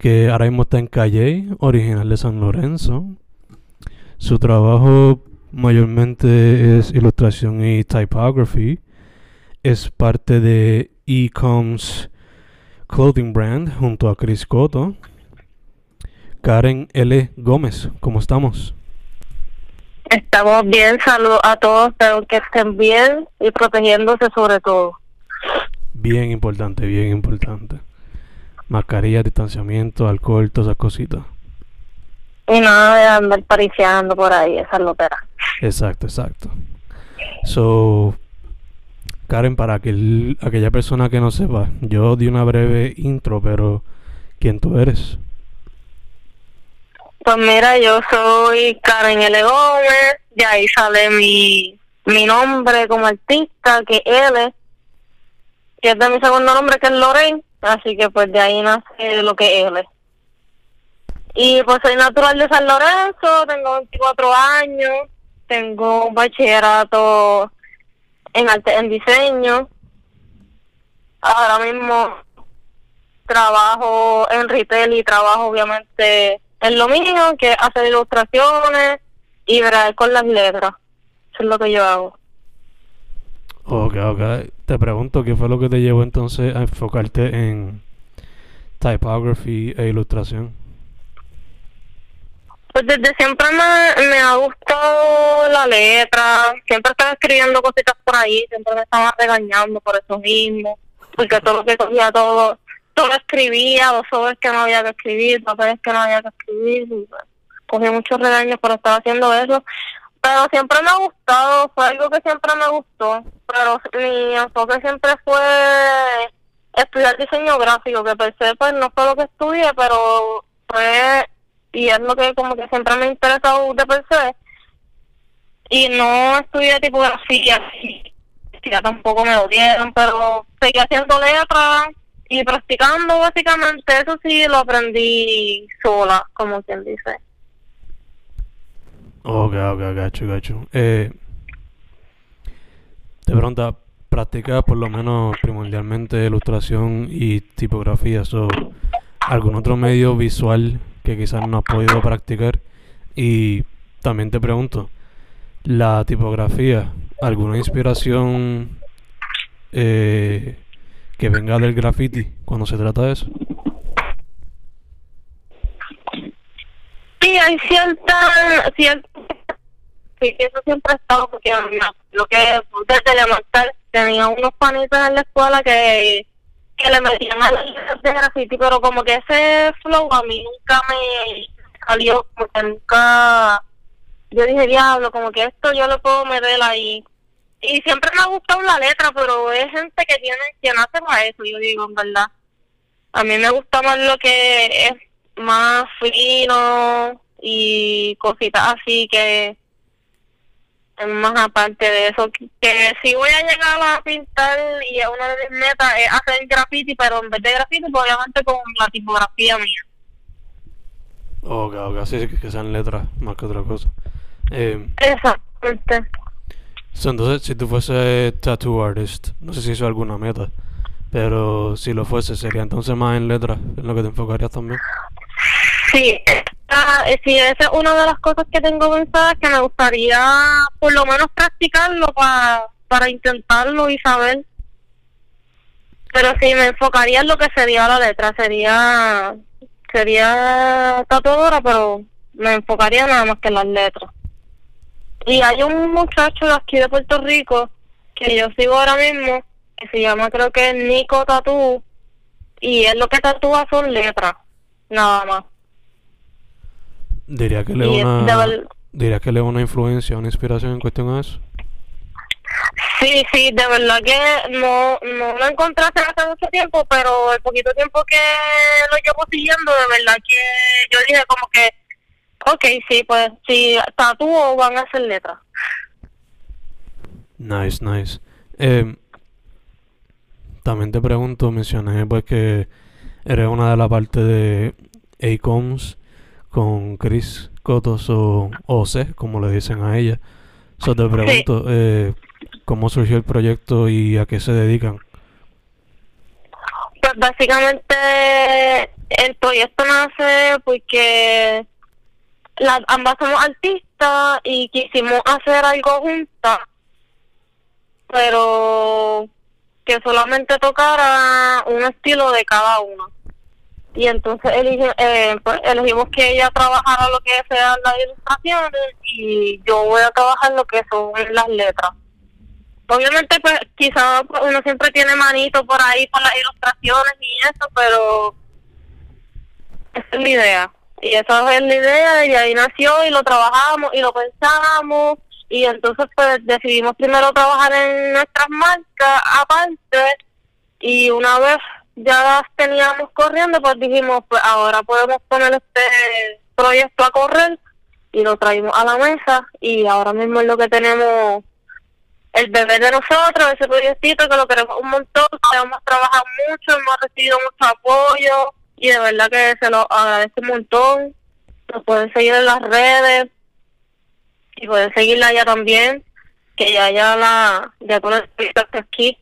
que ahora mismo está en Calle, original de San Lorenzo. Su trabajo mayormente es ilustración y typography. Es parte de Ecoms Clothing Brand junto a Chris Cotto. Karen L. Gómez, ¿cómo estamos? Estamos bien, saludos a todos, pero que estén bien y protegiéndose sobre todo. Bien importante, bien importante. Mascarilla, distanciamiento, alcohol, todas esas cositas. Y nada de andar pariciando por ahí, esa lotera. Exacto, exacto. So, Karen, para aquel, aquella persona que no sepa, yo di una breve intro, pero ¿quién tú eres? Pues mira, yo soy Karen L. Gómez, de ahí sale mi, mi nombre como artista, que es L, que es de mi segundo nombre, que es Loren, así que pues de ahí nace lo que es L. Y pues soy natural de San Lorenzo, tengo 24 años, tengo un bachillerato en arte en diseño. Ahora mismo trabajo en retail y trabajo obviamente en lo mío, que es hacer ilustraciones y ver con las letras. Eso es lo que yo hago. Ok, ok. Te pregunto, ¿qué fue lo que te llevó entonces a enfocarte en typography e ilustración? Pues desde siempre me, me ha gustado la letra, siempre estaba escribiendo cositas por ahí, siempre me estaba regañando por eso mismo, porque todo lo que cogía todo, todo lo escribía, los sobres que no había que escribir, papeles que no había que escribir, y pues, cogí muchos regaños por estar haciendo eso, pero siempre me ha gustado, fue algo que siempre me gustó, pero mi enfoque siempre fue estudiar diseño gráfico, que pensé pues no fue lo que estudié, pero fue y es lo que como que siempre me ha interesado de per se. Y no estudié tipografía, ya tampoco me lo pero seguí haciendo letras y practicando básicamente, eso sí lo aprendí sola, como quien dice. Ok, ok, gacho, gacho. Eh, de pronto, practicas por lo menos primordialmente ilustración y tipografía, o algún otro medio visual que quizás no has podido practicar. Y también te pregunto, la tipografía, ¿alguna inspiración eh, que venga del graffiti cuando se trata de eso? Hay cierta, cierta sí, eso siempre ha estado porque lo que desde elemental tenía unos panitas en la escuela que que le metían a las de graffiti, pero como que ese flow a mí nunca me salió, como que nunca, yo dije, diablo, como que esto yo lo puedo meter ahí. Y siempre me ha gustado la letra, pero es gente que tiene, que nace para eso, yo digo, en verdad. A mí me gusta más lo que es más fino y cositas así que más aparte de eso, que si voy a llegar a pintar y una de mis metas es hacer graffiti, pero en vez de graffiti, pues obviamente con la tipografía mía. Ok, ok, sí, que, que sean letras más que otra cosa. Eh, Exactamente. so, entonces, si tú fuese tattoo artist, no sé si eso es alguna meta, pero si lo fuese, sería entonces más en letras, en lo que te enfocarías también. Sí, ah, eh, sí, esa es una de las cosas que tengo pensadas que me gustaría por lo menos practicarlo para para intentarlo y saber. Pero sí, me enfocaría en lo que sería la letra, sería sería tatuadora, pero me enfocaría nada más que en las letras. Y hay un muchacho de aquí de Puerto Rico que yo sigo ahora mismo, que se llama creo que Nico Tatú, y él lo que tatúa son letras, nada más. Diría que le Y una, diría que le una influencia, una inspiración en cuestión a eso. Sí, sí, de verdad que no, no lo encontré hace mucho tiempo, pero el poquito tiempo que lo llevo siguiendo, de verdad que yo dije como que, ok, sí, pues si tatúo van a hacer letras. Nice, nice. Eh, también te pregunto, mencioné pues que eres una de la parte de ACOMS con Chris Cotos o OC, como le dicen a ella. So te pregunto, eh, ¿cómo surgió el proyecto y a qué se dedican? Pues básicamente el proyecto nace porque las ambas somos artistas y quisimos hacer algo juntas, pero que solamente tocara un estilo de cada una. Y entonces elige- eh, pues, elegimos que ella trabajara lo que sea las ilustraciones y yo voy a trabajar lo que son las letras. Obviamente, pues quizás uno siempre tiene manito por ahí con las ilustraciones y eso, pero esa es la idea. Y esa es la idea y ahí nació y lo trabajamos y lo pensamos y entonces pues decidimos primero trabajar en nuestras marcas aparte y una vez ya las teníamos corriendo pues dijimos pues ahora podemos poner este proyecto a correr y lo traímos a la mesa y ahora mismo es lo que tenemos el bebé de nosotros, ese proyectito que lo queremos un montón, hemos trabajado mucho, hemos recibido mucho apoyo y de verdad que se lo agradezco un montón. Nos pueden seguir en las redes y pueden seguirla ya también, que ya ya la ya con el proyecto aquí.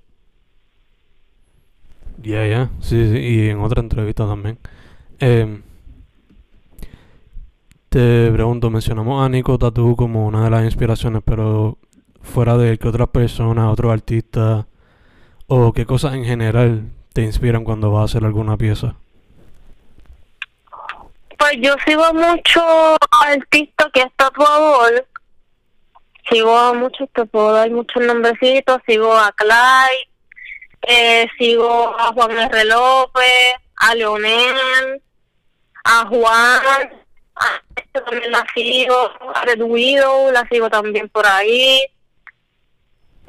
Ya, ya, sí, sí, y en otra entrevista también. Em, te pregunto, mencionamos a Nico Tatu como una de las inspiraciones, pero fuera de él, ¿qué otras personas, otros artistas o qué cosas en general te inspiran cuando vas a hacer alguna pieza? Pues yo sigo mucho artista que es tatuador. Sigo a muchos, te puedo dar muchos nombrecitos. Sigo a Clyde, eh, sigo a Juan R. López, a Leonel, a Juan, a este también la sigo, a Red Widow, la sigo también por ahí.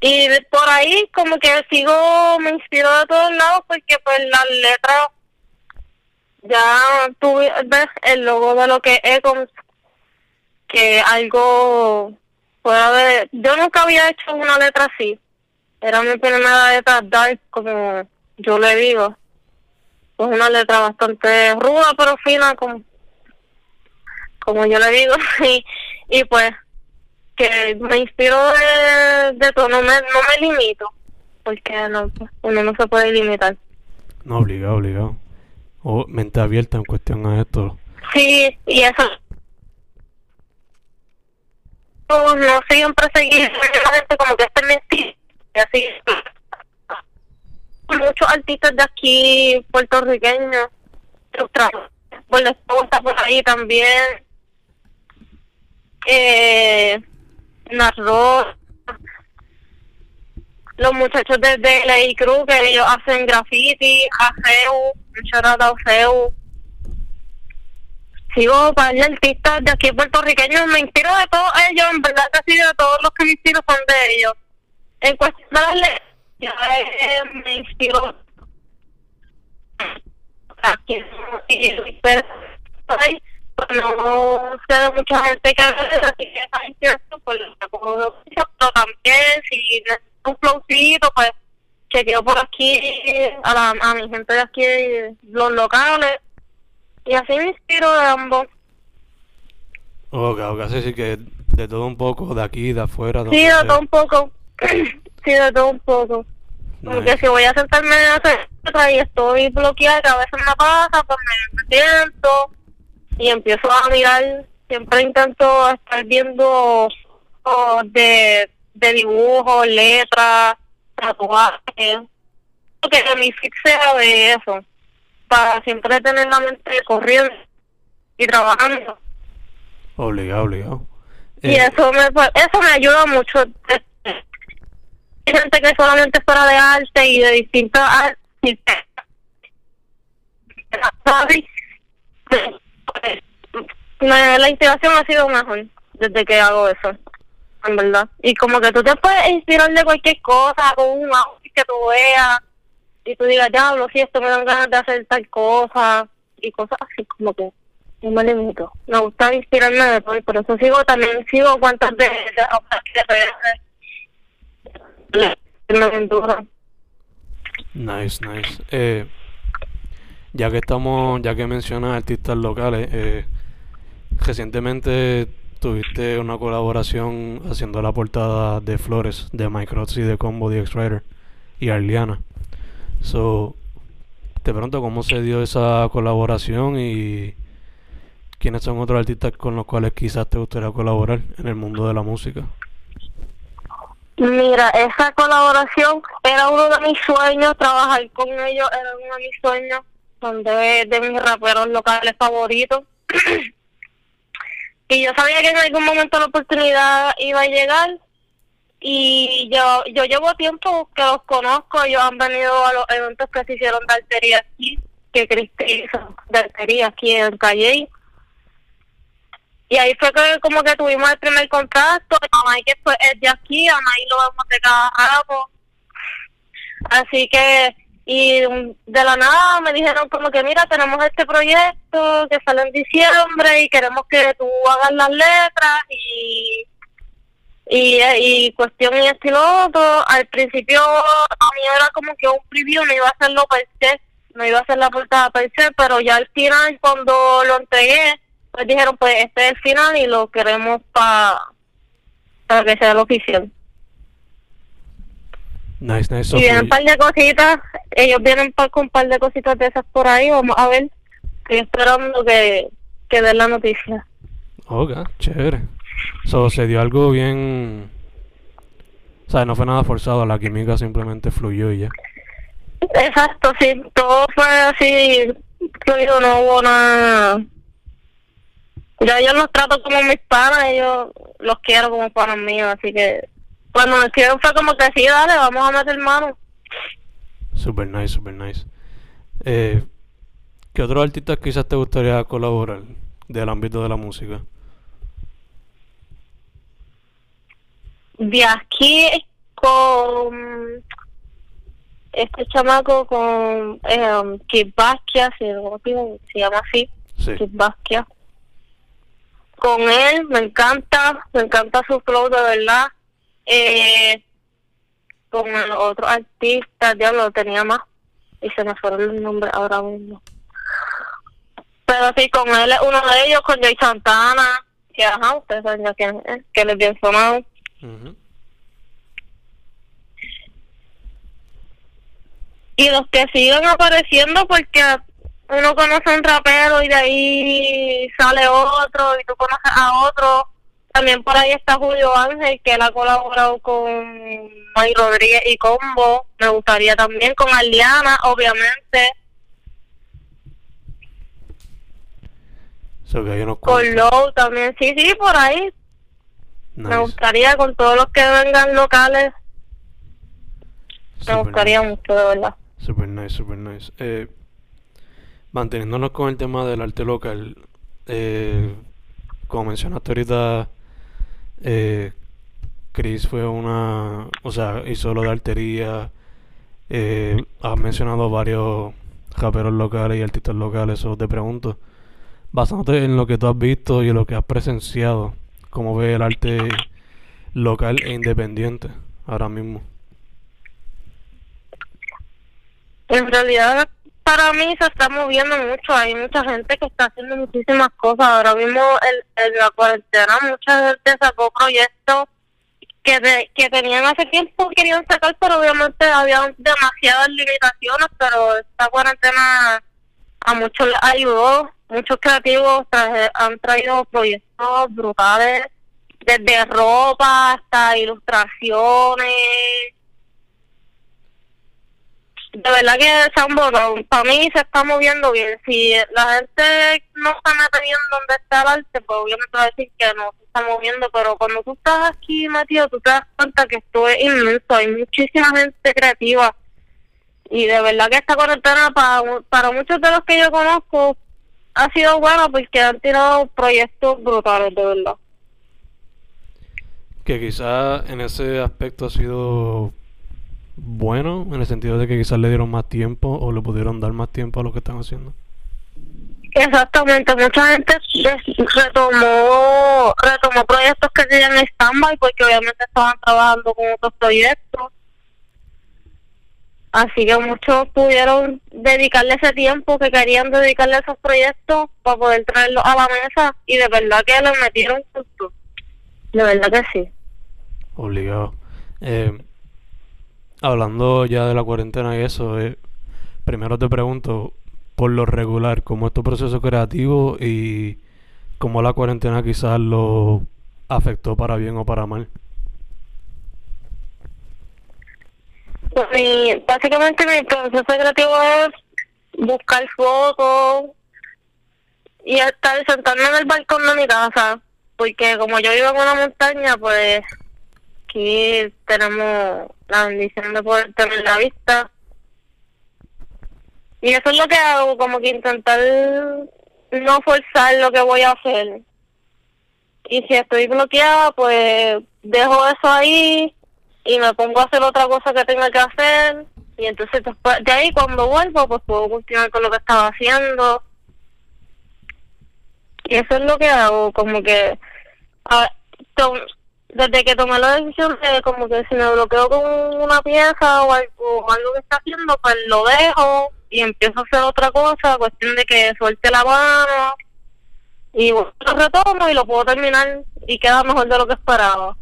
Y por ahí como que sigo, me inspiro de todos lados porque pues las letras ya tú ves el logo de lo que es Econs, que algo fuera de... Yo nunca había hecho una letra así. Era mi primera letra dark, como yo le digo. Es una letra bastante ruda, pero fina, como, como yo le digo. Y, y pues, que me inspiro de, de todo, no me, no me limito, porque no, pues, uno no se puede limitar. No, obligado, obligado. O mente abierta en cuestión a esto. Sí, y eso. No, no siempre seguir la gente como que es mi estilo, y así. Muchos artistas de aquí, puertorriqueños. Por la esposa por ahí también. Eh, Narro. Los muchachos de, de Ley Cruz, que ellos hacen graffiti, a Seu, un Seu sigo para artistas de aquí puertorriqueños, me inspiro de todos ellos, en verdad sí, de todos los que me inspiro son de ellos. En cuestión de letras, ya me pero ay, pues no sé de mucha gente que hace así que esa inspiración pues la oficio, pero también si un flowcito pues chequeo por aquí a, la, a mi gente de aquí, los locales, y así me inspiro de ambos. Ok, ok, sí, sí, que de todo un poco, de aquí, de afuera. Sí, de todo un poco. Sí, de todo un poco. Porque si voy a sentarme a hacer otra y estoy bloqueada, que a veces me pasa, pues me, siento y empiezo a mirar. Siempre intento estar viendo oh, de, de dibujos, letras, tatuajes. Que mi fix sea de eso. Para siempre tener la mente corriendo y trabajando. Obligado, obligado. Y Eh, eso me eso me ayuda mucho. Gente que solamente fuera de arte y de distintas artes. La inspiración ha sido mejor desde que hago eso, en verdad. Y como que tú te puedes inspirar de cualquier cosa, con un outfit que tú veas, y tú digas, diablo, si esto me dan ganas de hacer tal cosa, y cosas así, como que no me limito. Me gusta inspirarme de todo por eso sigo también, sigo cuantas de. Nice, nice. Eh, ya que estamos, ya que mencionas artistas locales, eh, recientemente tuviste una colaboración haciendo la portada de Flores de Microts y de Combo The X-Rider y Arliana. So, te pregunto cómo se dio esa colaboración y quiénes son otros artistas con los cuales quizás te gustaría colaborar en el mundo de la música. Mira, esa colaboración era uno de mis sueños, trabajar con ellos era uno de mis sueños, son de, de mis raperos locales favoritos. y yo sabía que en algún momento la oportunidad iba a llegar y yo yo llevo tiempo que los conozco, ellos han venido a los eventos que se hicieron de artería aquí, que Cristi hizo de artería aquí en Calle. Y ahí fue que como que tuvimos el primer contacto, Amay que fue es de aquí, Amay lo vemos de cada rato. Así que, y de la nada me dijeron como que mira, tenemos este proyecto que sale en diciembre y queremos que tú hagas las letras y y, y cuestión y esto y lo otro. Al principio a mí era como que un preview, no iba a hacerlo per se, no iba a hacer la portada per se, pero ya al final cuando lo entregué, pues dijeron pues este es el final y lo queremos pa, para que sea el oficial. Nice, nice. Y vienen un par de cositas, ellos vienen pa- con un par de cositas de esas por ahí, vamos a ver. Estoy esperando que, que den la noticia. Ok, chévere. So, se dio algo bien. O sea, no fue nada forzado, la química simplemente fluyó y ya. Exacto, sí, todo fue así, fluido, no hubo nada. Ya yo los trato como mis panas, yo los quiero como panas míos, así que cuando me escribieron fue como que sí, dale, vamos a meter mano. Super nice, super nice. Eh, ¿Qué otros artistas quizás te gustaría colaborar del ámbito de la música? De aquí con este chamaco con eh, Kid Basquiat, si no me equivoco, se llama así, Sí. Kid Basquiat. Con él me encanta, me encanta su flow de verdad. Eh, con el otro artista, diablo, tenía más y se me fueron los nombres ahora mismo. Pero sí, con él es uno de ellos, con Jay Santana, que ajá, ustedes saben ya quién es, que les bien sonado. Y los que sigan apareciendo porque uno conoce a un rapero y de ahí sale otro y tú conoces a otro. También por ahí está Julio Ángel, que él ha colaborado con May Rodríguez y Combo. Me gustaría también con Aliana, obviamente. So que Con. Low también. Sí, sí, por ahí. Me gustaría con todos los que vengan locales. Me gustaría nice. mucho, de verdad. Super nice, super nice. Eh, manteniéndonos con el tema del arte local, eh, como mencionaste ahorita, eh, Chris fue una, o sea, hizo lo de artería, eh, has mencionado varios raperos locales y artistas locales, o te pregunto, basándote en lo que tú has visto y en lo que has presenciado, ¿cómo ves el arte local e independiente ahora mismo? En realidad, para mí se está moviendo mucho, hay mucha gente que está haciendo muchísimas cosas. Ahora mismo en, la cuarentena mucha gente sacó proyectos que, que tenían hace tiempo, querían sacar, pero obviamente había demasiadas limitaciones, pero esta cuarentena a muchos ayudó, muchos creativos han traído proyectos brutales, desde ropa hasta ilustraciones, de verdad que han votado. Para mí se está moviendo bien. Si la gente no está metiendo donde está el arte, pues obviamente va a decir que no se está moviendo. Pero cuando tú estás aquí metido, tú te das cuenta que esto es inmenso. Hay muchísima gente creativa. Y de verdad que esta cuarentena para, para muchos de los que yo conozco ha sido buena porque han tirado proyectos brutales, de verdad. Que quizás en ese aspecto ha sido bueno en el sentido de que quizás le dieron más tiempo o le pudieron dar más tiempo a lo que están haciendo. Exactamente, mucha gente retomó, retomó proyectos que tenían en stand-by porque obviamente estaban trabajando con otros proyectos. Así que muchos pudieron dedicarle ese tiempo que querían dedicarle a esos proyectos para poder traerlos a la mesa y de verdad que le metieron justo. De verdad que sí. Obligado. Eh, hablando ya de la cuarentena y eso, eh, primero te pregunto, por lo regular, ¿cómo es tu proceso creativo y cómo la cuarentena quizás lo afectó para bien o para mal? Pues básicamente mi proceso creativo es buscar fotos y estar sentarme en el balcón de mi casa, porque como yo vivo en una montaña, pues aquí tenemos la bendición de poder tener la vista. Y eso es lo que hago, como que intentar no forzar lo que voy a hacer. Y si estoy bloqueada, pues dejo eso ahí y me pongo a hacer otra cosa que tenga que hacer. Y entonces después de ahí cuando vuelvo, pues puedo continuar con lo que estaba haciendo. Y eso es lo que hago, como que desde que tomé la decisión de como que si me bloqueo con una pieza o algo, algo que está haciendo, pues lo dejo y empiezo a hacer otra cosa, cuestión de que suelte la mano y lo retomo y lo puedo terminar y queda mejor de lo que esperaba.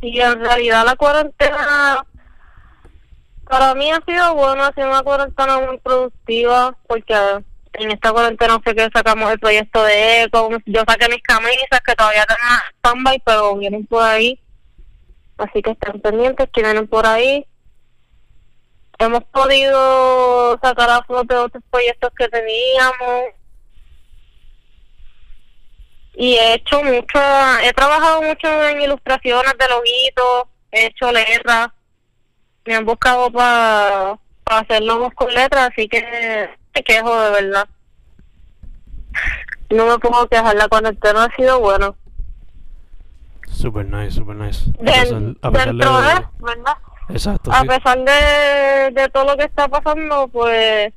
Y en realidad la cuarentena para mí ha sido buena, ha sido una cuarentena muy productiva porque en esta cuarentena sé que sacamos el proyecto de Eco, yo saqué mis camisas que todavía tengo stand pero vienen por ahí, así que estén pendientes que vienen por ahí. Hemos podido sacar a flote otros proyectos que teníamos. Y he hecho mucho, he trabajado mucho en ilustraciones de logitos, he hecho letras, me han buscado para hacer logos con letras, así que quejo de verdad. No me puedo quejar, la cuarentena ha sido bueno. Super nice, super nice. a pesar, de, ¿verdad? Exacto. A pesar de, de todo lo que está pasando, pues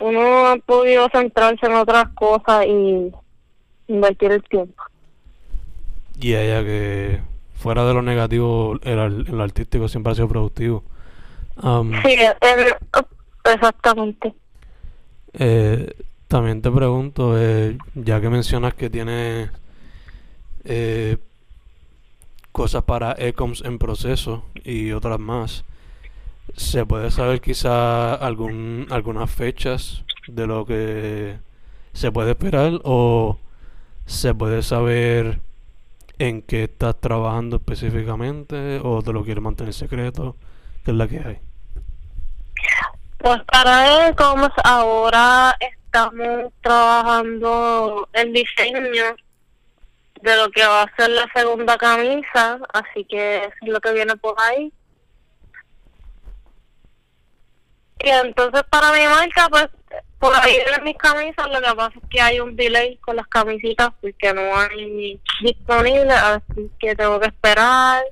uno ha podido centrarse en otras cosas y invertir el tiempo. Y ella que fuera de lo negativo, el, el artístico siempre ha sido productivo. Um, sí, exactamente. Eh, también te pregunto, eh, ya que mencionas que tienes eh, cosas para Ecoms en proceso y otras más, ¿se puede saber quizá algún, algunas fechas de lo que se puede esperar o se puede saber en qué estás trabajando específicamente o te lo quieres mantener secreto? ¿Qué es la que hay? Pues para como ahora estamos trabajando el diseño de lo que va a ser la segunda camisa, así que es lo que viene por ahí. Y entonces para mi marca, pues por ahí vienen mis camisas, lo que pasa es que hay un delay con las camisitas porque no hay disponibles, así que tengo que esperar.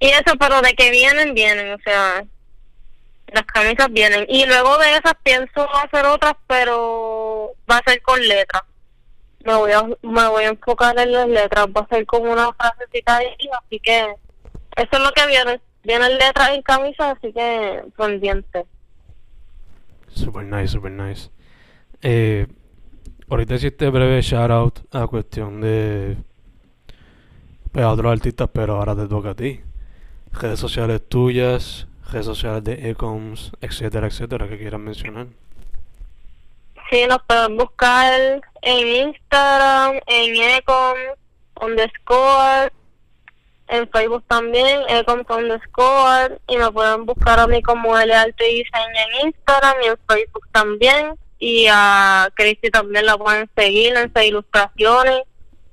Y eso, pero de que vienen, vienen, o sea, las camisas vienen. Y luego de esas pienso hacer otras, pero va a ser con letras. Me voy a, me voy a enfocar en las letras, va a ser como una frasecita ahí, así que eso es lo que viene. Vienen letras en camisas, así que pendiente. Super nice, super nice. Eh, ahorita hiciste breve shout out a cuestión de pues, a otros artistas, pero ahora te toca a ti. Redes sociales tuyas, redes sociales de Ecoms, etcétera, etcétera, que quieras mencionar. Sí, nos pueden buscar en Instagram, en Ecom, underscore, en Facebook también, Ecom underscore, y me pueden buscar a mí como L Arte Design en Instagram y en Facebook también, y a Cristi también la pueden seguir en sus ilustraciones,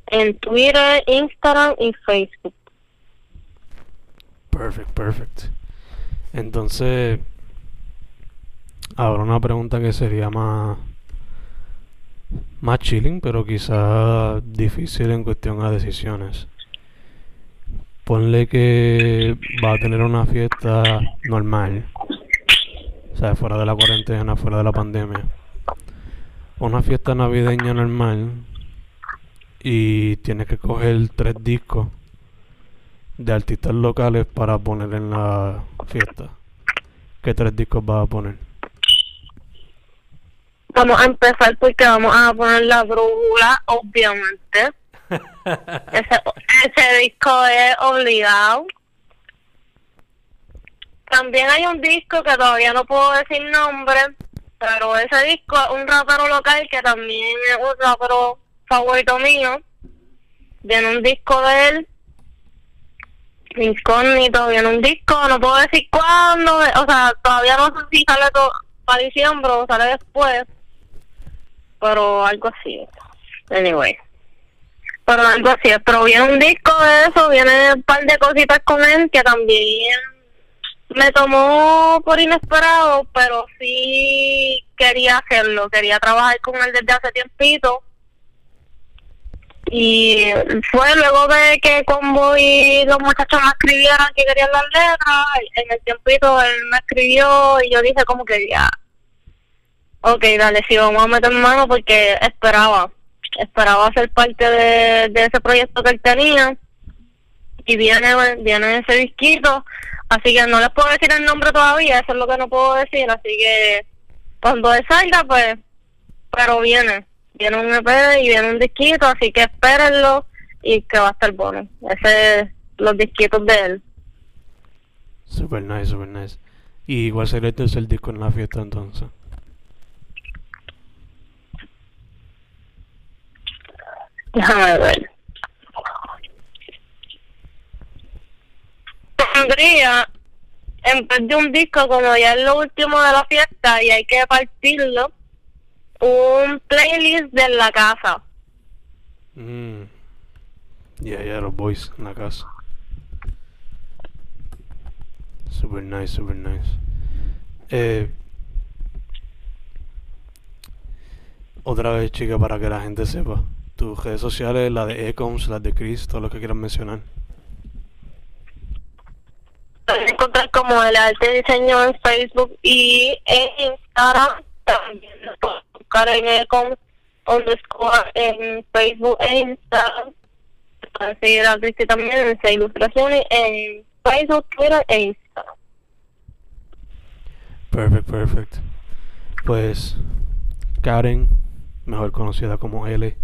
en Twitter, Instagram y Facebook. Perfect, perfect. Entonces, ahora una pregunta que sería más más chilling, pero quizá difícil en cuestión a decisiones. Ponle que va a tener una fiesta normal, o sea, fuera de la cuarentena, fuera de la pandemia. Una fiesta navideña normal y tienes que coger tres discos de artistas locales para poner en la fiesta. ¿Qué tres discos vas a poner? Vamos a empezar porque vamos a poner la brújula, obviamente. ese, ese disco es obligado. También hay un disco que todavía no puedo decir nombre, pero ese disco es un rapero local que también es un rapero favorito mío. Viene un disco de él, incógnito, viene un disco, no puedo decir cuándo, o sea, todavía no sé si sale para diciembre o sale después pero algo así. Anyway. Pero algo así. Pero viene un disco de eso, viene un par de cositas con él que también me tomó por inesperado, pero sí quería hacerlo. Quería trabajar con él desde hace tiempito. Y fue luego de que Combo y los muchachos me escribieran que querían las letras, en el tiempito él me escribió y yo dije como que ya, ok, dale, sí, vamos a meter mano porque esperaba, esperaba ser parte de, ese proyecto que él tenía. Y viene, viene ese disquito, así que no les puedo decir el nombre todavía, eso es lo que no puedo decir, así que cuando él salga, pues, pero viene, viene un EP y viene un disquito, así que espérenlo y que va a estar bueno, ese los disquitos de él. Super nice, super nice. ¿Y igual sería el tercer disco en la fiesta entonces? Déjame ver. Pondría, en vez de un disco, como ya es lo último de la fiesta y hay que partirlo, un playlist de la casa. Mm. Ya, ya, los boys en la casa. Super nice, super nice. Eh, otra vez, chica, para que la gente sepa tus redes sociales, la de Ecoms, las de Chris, todo lo que quieras mencionar. Puedes encontrar como el arte diseño en Facebook y en Instagram. También buscar en Ecoms underscore en Facebook e Instagram. Puedes seguir a Cristi también en esa ilustraciones en Facebook, Twitter e Instagram. Perfect, perfect. Pues Karen, mejor conocida como L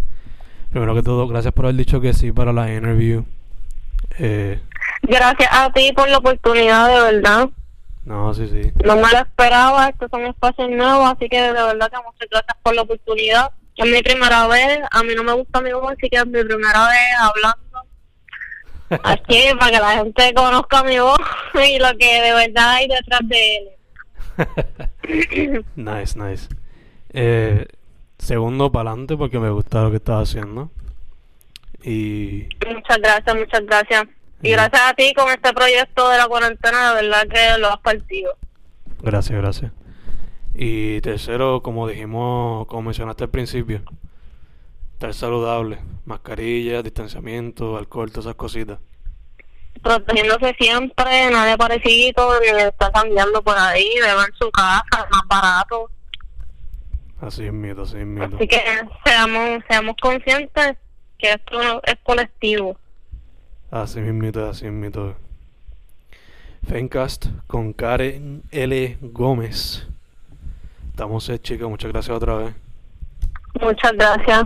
Primero que todo, gracias por haber dicho que sí para la interview. Eh, gracias a ti por la oportunidad, de verdad. No, sí, sí. No me lo esperaba, estos son espacios nuevos, así que de verdad que muchas gracias por la oportunidad. Es mi primera vez, a mí no me gusta mi voz, así que es mi primera vez hablando. Así, para que la gente conozca mi voz y lo que de verdad hay detrás de él. nice, nice. Eh, segundo para adelante porque me gusta lo que estás haciendo. Y... Muchas gracias, muchas gracias. Y gracias a ti con este proyecto de la cuarentena, de verdad que lo has partido. Gracias, gracias. Y tercero, como dijimos, como mencionaste al principio, estar saludable, mascarilla, distanciamiento, alcohol, todas esas cositas. Protegiéndose siempre, nadie parecido, ni está cambiando por ahí, beber en su casa, más barato. Así es miedo, así es miedo. Así que seamos, seamos conscientes que esto es colectivo. Así miedo, así miedo. Fencast con Karen L. Gómez. Estamos, chicos. Muchas gracias otra vez. Muchas gracias.